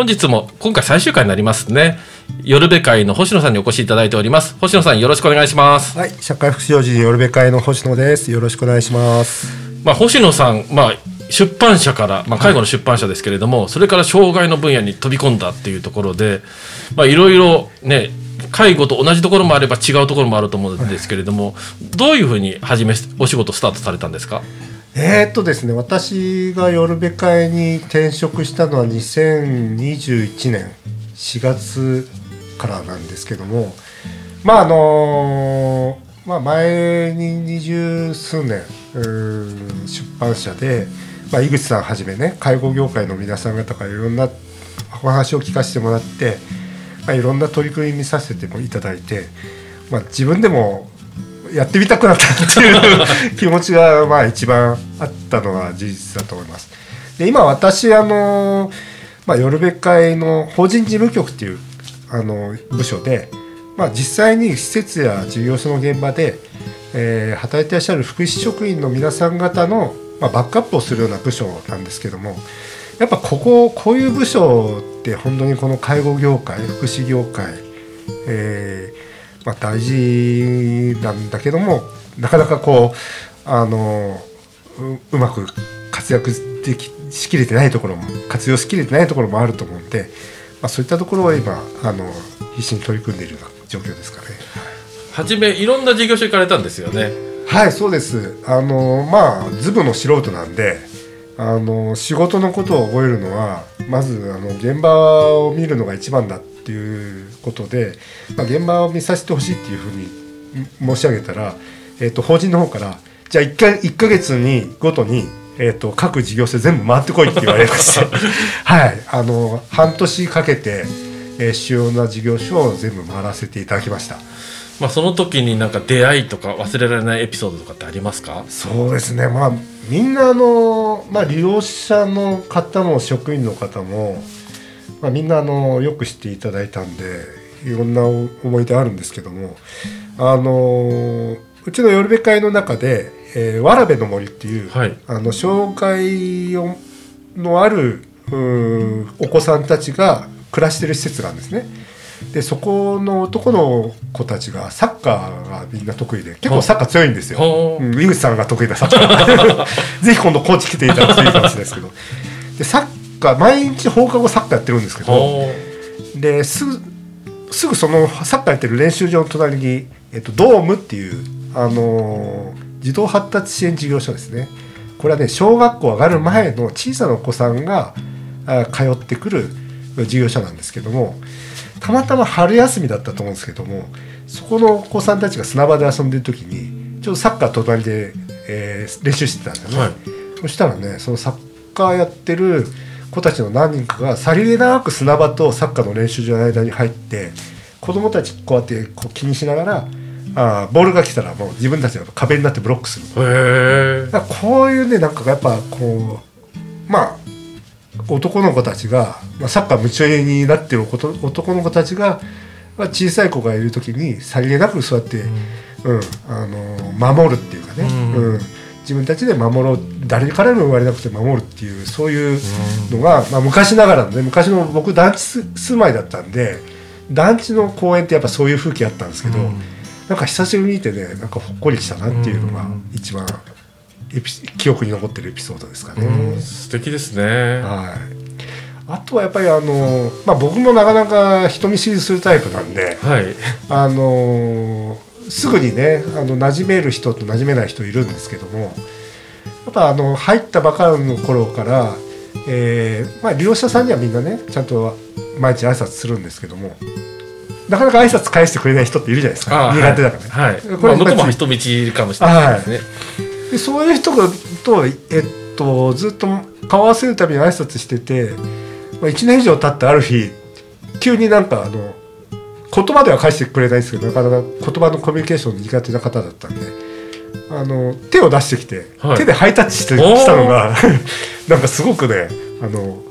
本日も今回最終回になりますね。夜部会の星野さんにお越しいただいております。星野さんよろしくお願いします。はい、社会福祉法人夜部会の星野です。よろしくお願いします。まあ星野さん、まあ出版社から、まあ、介護の出版社ですけれども、はい、それから障害の分野に飛び込んだっていうところで、まあ、いろいろね介護と同じところもあれば違うところもあると思うんですけれども、はい、どういうふうに始めお仕事スタートされたんですか？えー、っとですね私が夜部会に転職したのは2021年4月からなんですけどもまああのまあ、前に二十数年出版社で、まあ、井口さんはじめね介護業界の皆さん方からいろんなお話を聞かせてもらって、まあ、いろんな取り組み見させてもいただいて、まあ、自分でもやってみたくなったっていう気持ちがまあ一番あったのが事実だと思います。で今私あの、まあ、夜べ会の法人事務局っていうあの部署で、まあ、実際に施設や事業所の現場で、えー、働いていらっしゃる福祉職員の皆さん方の、まあ、バックアップをするような部署なんですけどもやっぱこここういう部署って本当にこの介護業界福祉業界、えーまあ、大事なんだけどもなかなかこうあのうまく活躍できしきれてないところも活用しきれてないところもあると思うんで、まあ、そういったところを今あの必死に取り組んでいるような状況ですかね。はじめいろんな事業所行かれたんですよね。はいそうですあのまあズブの素人なんであの仕事のことを覚えるのはまずあの現場を見るのが一番だっていうことで、まあ、現場を見させてほしいっていうふうに申し上げたら、えーと、法人の方からじゃあ 1, か1ヶ月にごとに、えーと、各事業所全部回ってこいって言われまして。はい。あの半年かけて、えー、主要な事業所を全部回らせていただきました。まあ、その時になんか出会いとか忘れられないエピソードとかってありますか？そうですね。まあみんなあの、まあ、利用者の方も職員の方もまあ、みんなあのよく知っていただいたんでいろんな思い出あるんですけどもあのうちの夜べ会の中で「えー、わらべの森」っていう、はい、あの障害のあるお子さんたちが暮らしてる施設なんですね。でそこの男の子たちがサッカーがみんな得意で結構サッカー強いんですよ。うん、井口さんが得意なサッカー。ぜひ今度コーチ来ていただくといいかもしれないですけど。でサッカー毎日放課後サッカーやってるんですけどですぐすぐそのサッカーやってる練習場の隣に、えっと、ドームっていう、あのー、児童発達支援事業所ですね。これはね小学校上がる前の小さなお子さんが通ってくる事業所なんですけどもたまたま春休みだったと思うんですけどもそこのお子さんたちが砂場で遊んでる時にちょっとサッカー隣で、えー、練習してたんだよね、はい、そしたらねそのサッカーやってる子たちの何人かがさりげなく砂場とサッカーの練習場の間に入って子供たちこうやってこう気にしながらあボールが来たらもう自分たちが壁になってブロックする。だこういうねなんかやっぱこうまあ男の子たちが、まあ、サッカー夢中になってる男の子たちが、まあ、小さい子がいる時にさりげなくそうやって、うん、うん、あの守るっていうかね、うん、うん自分たちで守ろう誰からも言われなくて守るっていうそういうのが、まあ、昔ながらのね昔の僕団地住まいだったんで団地の公園ってやっぱそういう風景あったんですけど、うん、なんか久しぶりにいてねなんかほっこりしたなっていうのが一番記憶に残ってるエピソードですかね。素敵ですね、はい、あとはやっぱりあの、まあ、僕もなかなか人見知りするタイプなんで、はい、あのすぐにねあの馴染める人と馴染めない人いるんですけどもやっぱあの入ったばかりの頃から、えーまあ、利用者さんにはみんなねちゃんと毎日挨拶するんですけどもなかなか挨拶返してくれない人っているじゃないですか苦手だからね。はい、これ、まあ、向こうも人見かもしれないですね。はい、でそういう人と、えっと、ずっと顔合わせるたびに挨拶してて、まあ、1年以上経ってある日急になんかあの言葉では返してくれないんですけどなかなか言葉のコミュニケーション苦手な方だったんであの手を出してきて、はい。手でハイタッチしておーしたのが なんかすごくねあの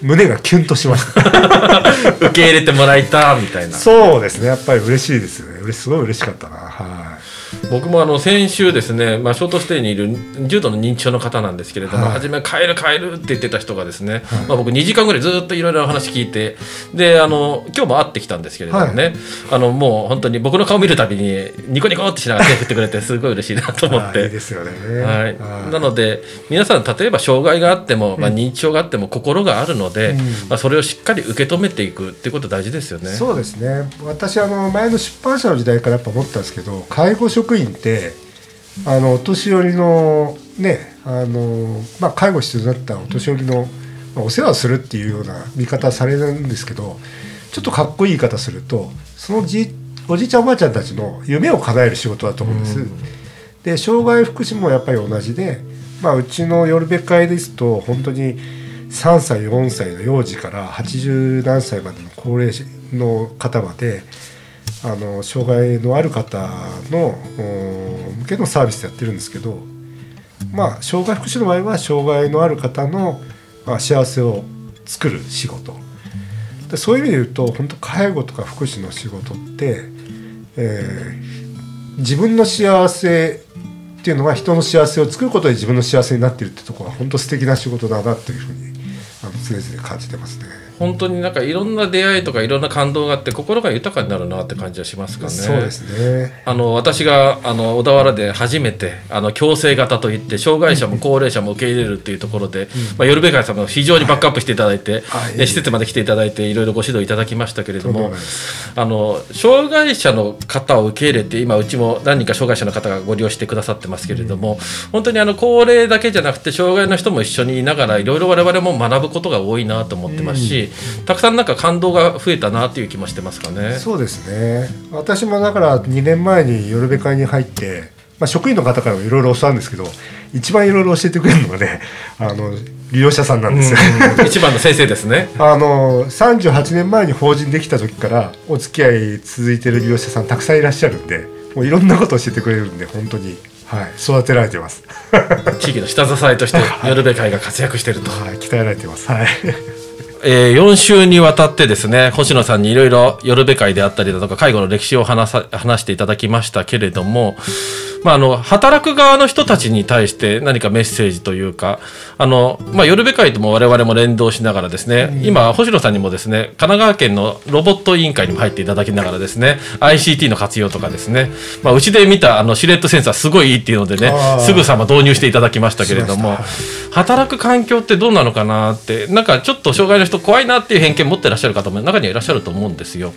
胸がキュンとしました。受け入れてもらいたみたいな。そうですね。やっぱり嬉しいですよね。すごい嬉しかったな。は僕もあの先週ですね、まあ、ショートステイにいる重度の認知症の方なんですけれども、はい。初め帰る帰るって言ってた人がですね、まあ、僕2時間ぐらいずっといろいろ話聞いてであの今日も会ってきたんですけれどもね、あのもう本当に僕の顔見るたびにニコニコってしながら手振ってくれてすごい嬉しいなとい思って。はいいい。ですよね。はい、なので皆さん例えば障害があっても、まあ、認知症があっても心があるので、うん。まあ、それをしっかり受け止めていくっていうこと大事ですよね。そうですね。私あの前の出版社の時代からやっぱ思ったんですけど介護職員ってあのお年寄りのねあの、まあ、介護必要になったお年寄りの、まあお世話をするっていうような見方されるんですけどちょっとかっこいい言い方するとそのじおじいちゃんおばあちゃんたちの夢を叶える仕事だと思うんです。で障害福祉もやっぱり同じで、まあ、うちの夜べ会ですと本当に3歳4歳の幼児から80何歳までの高齢者の方まであの障害のある方の向けのサービスやってるんですけどまあ障害福祉の場合は障害のある方の、まあ、幸せを作る仕事でそういう意味で言うと本当介護とか福祉の仕事って、えー自分の幸せっていうのは人の幸せを作ることで自分の幸せになってるってところは本当素敵な仕事だなというふうにあの常々感じてますね。本当になんかいろんな出会いとかいろんな感動があって心が豊かになるなって感じはしますかね。そうですね。あの私があの小田原で初めてあの共生型といって障害者も高齢者も受け入れるっていうところで、まあ、夜べ会さんも非常にバックアップしていただいて、はい。え施設まで来ていただいていろいろご指導いただきましたけれどもあの障害者の方を受け入れて今うちも何人か障害者の方がご利用してくださってますけれども、本当にあの高齢だけじゃなくて障害の人も一緒にいながらいろいろ我々も学ぶことが多いなと思ってますし、たくさんなんか感動が増えたなという気もしてますかね。そうですね私もだから2年前に夜べ会に入って、まあ、職員の方からもいろいろ教わるんですけど一番いろいろ教えてくれるのがねあの利用者さんなんですよ。うん一番の先生ですね。あの38年前に法人できた時からお付き合い続いてる利用者さんたくさんいらっしゃるんでもういろんなこと教えてくれるんで本当に、はい、育てられてます。地域の下支えとして 夜べ会が活躍していると、はい、鍛えられてます。はい。えー、4週にわたってですね星野さんにいろいろ夜べ会であったりだとか介護の歴史を話さ話していただきましたけれども、まあ、あの働く側の人たちに対して何かメッセージというかあの、まあ、夜べ会とも我々も連動しながらですね、今星野さんにもですね神奈川県のロボット委員会にも入っていただきながらですね ICT の活用とかですね、まあ、うちで見たあのシレットセンサーすごいいいっていうのでねすぐさま導入していただきましたけれども働く環境ってどうなのかなってなんかちょっと障害の人怖いなっていう偏見持ってらっしゃる方も中にはいらっしゃると思うんですよ。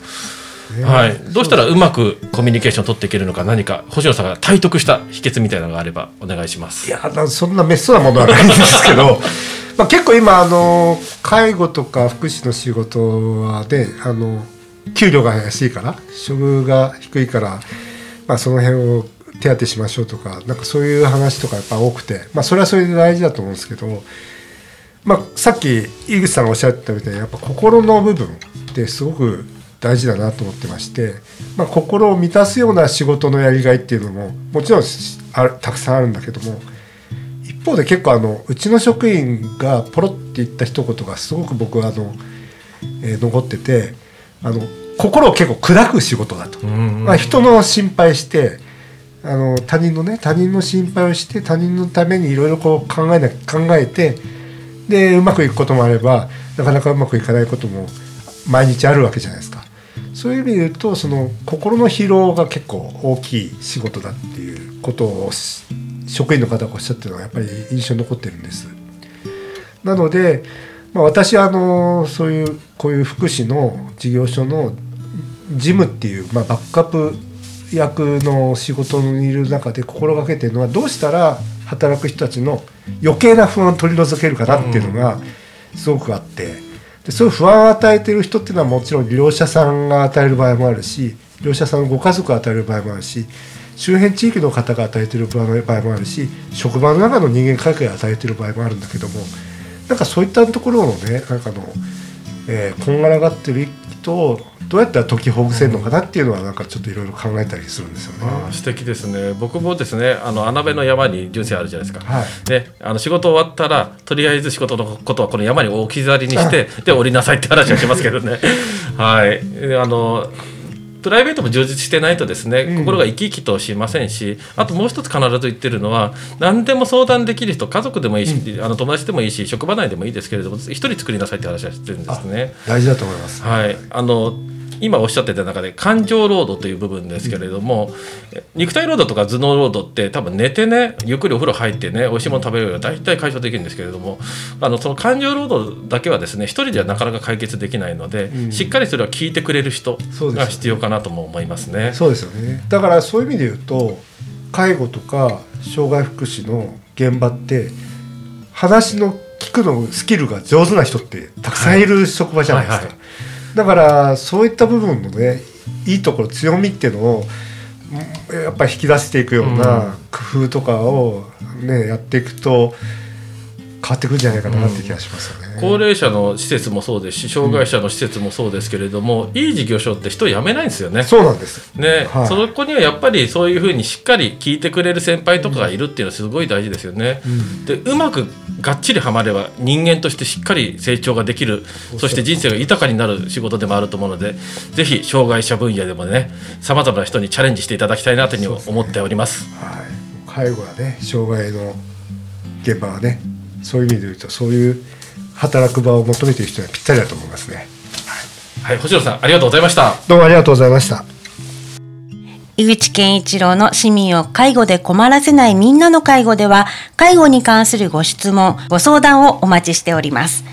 はい、どうしたらうまくコミュニケーションを取っていけるのか何か星野さんが体得した秘訣みたいなのがあればお願いします。いやなそんなめっそうなものはないんですけど まあ結構今あの介護とか福祉の仕事はねあの給料が安いから処遇が低いから、まあ、その辺を手当てしましょうとかなんかそういう話とかやっぱ多くて、まあ、それはそれで大事だと思うんですけど、まあ、さっき井口さんがおっしゃったみたいにやっぱ心の部分ってすごく大事だなと思ってまして、まあ、心を満たすような仕事のやりがいっていうのももちろんあるたくさんあるんだけども一方で結構あのうちの職員がポロって言った一言がすごく僕はあの、えー残っててあの心を結構砕く仕事だと。まあ、人の心配してあの他人のね他人の心配をして他人のためにいろいろこう考えな考えてでうまくいくこともあればなかなかうまくいかないことも毎日あるわけじゃないですか。そういう意味で言うとその心の疲労が結構大きい仕事だっていうことを職員の方がおっしゃってるのはやっぱり印象に残ってるんです。なので、まあ、私はあのそういうこういう福祉の事業所の事務っていう、まあ、バックアップ役の仕事にいる中で心がけてるのはどうしたら働く人たちの余計な不安を取り除けるかなっていうのがすごくあってでそういう不安を与えてる人っていうのはもちろん利用者さんが与える場合もあるし利用者さんのご家族が与える場合もあるし周辺地域の方が与えてる場合もあるし職場の中の人間関係を与えてる場合もあるんだけどもなんかそういったところのねなんかの、えーこんがらがってる人をどうやったら解きほぐせるのかなっていうのはなんかちょっといろいろ考えたりするんですよね。素敵ですね。僕もですねあの穴辺の山に純正あるじゃないですか、はい。であの仕事終わったらとりあえず仕事のことはこの山に置き去りにしてで降りなさいって話はしますけどね。はい。であのプライベートも充実してないとですね、うん。心が生き生きとしませんしあともう一つ必ず言ってるのは何でも相談できる人家族でもいいし、あの友達でもいいし職場内でもいいですけれども一人作りなさいって話はしてるんですね。大事だと思います。はい、あの今おっしゃってた中で感情労働という部分ですけれども、肉体労働とか頭脳労働って多分寝てねゆっくりお風呂入ってね美味しいもの食べるよりは大体解消できるんですけれどもあのその感情労働だけはですね一人ではなかなか解決できないので、うんしっかりそれは聞いてくれる人が必要かなとも思いますね。そうですよね。だからそういう意味で言うと介護とか障害福祉の現場って話の聞くのスキルが上手な人ってたくさんいる職場じゃないですか。はいはいだからそういった部分のねいいところ強みっていうのをうんやっぱり引き出していくよううん。な工夫とかをねやっていくと変わってくるんじゃないかなって気がしますよね。高齢者の施設もそうですし障害者の施設もそうですけれども、いい事業所って人辞めないんですよね。そうなんです。ね、はいそこにはやっぱりそういうふうにしっかり聞いてくれる先輩とかがいるっていうのはすごい大事ですよね。うんでうまくがっちりはまれば人間としてしっかり成長ができるそして人生が豊かになる仕事でもあると思うのでぜひ障害者分野でもねさまざまな人にチャレンジしていただきたいなというふうに思っております。はい、介護はね障害の現場はねそういう意味で言うとそういう働く場を求めている人にはぴったりだと思いますねはい、星野さんありがとうございました。どうもありがとうございました井口健一郎の市民を介護で困らせないみんなの介護では、介護に関するご質問、ご相談をお待ちしております。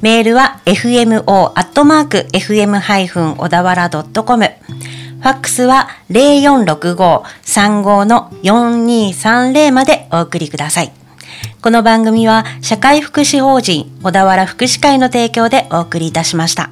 メールは fmo.fm- 小田原 .com。ファックスは0465-35の4230までお送りください。この番組は社会福祉法人小田原福祉会の提供でお送りいたしました。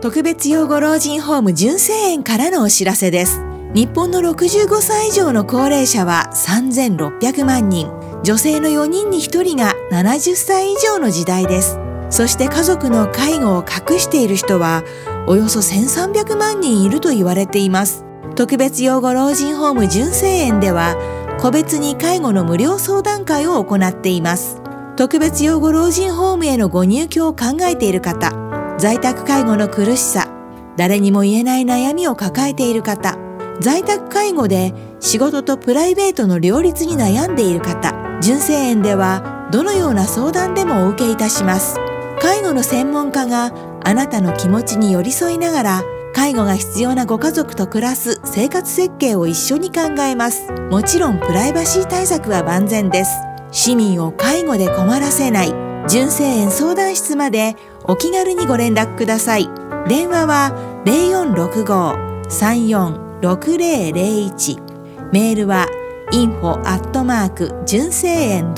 特別養護老人ホーム純正園からのお知らせです。日本の65歳以上の高齢者は3600万人。女性の4人に1人が70歳以上の時代です。そして家族の介護を隠している人はおよそ1300万人いると言われています。特別養護老人ホーム純正園では個別に介護の無料相談会を行っています。特別養護老人ホームへのご入居を考えている方、在宅介護の苦しさ、誰にも言えない悩みを抱えている方、在宅介護で仕事とプライベートの両立に悩んでいる方、純正園ではどのような相談でもお受けいたします。介護の専門家があなたの気持ちに寄り添いながら、介護が必要なご家族と暮らす生活設計を一緒に考えます。もちろんプライバシー対策は万全です。市民を介護で困らせない純正園相談室までお気軽にご連絡ください。電話は0465-346001メールは info アットマーク純正園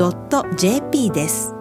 .jp です。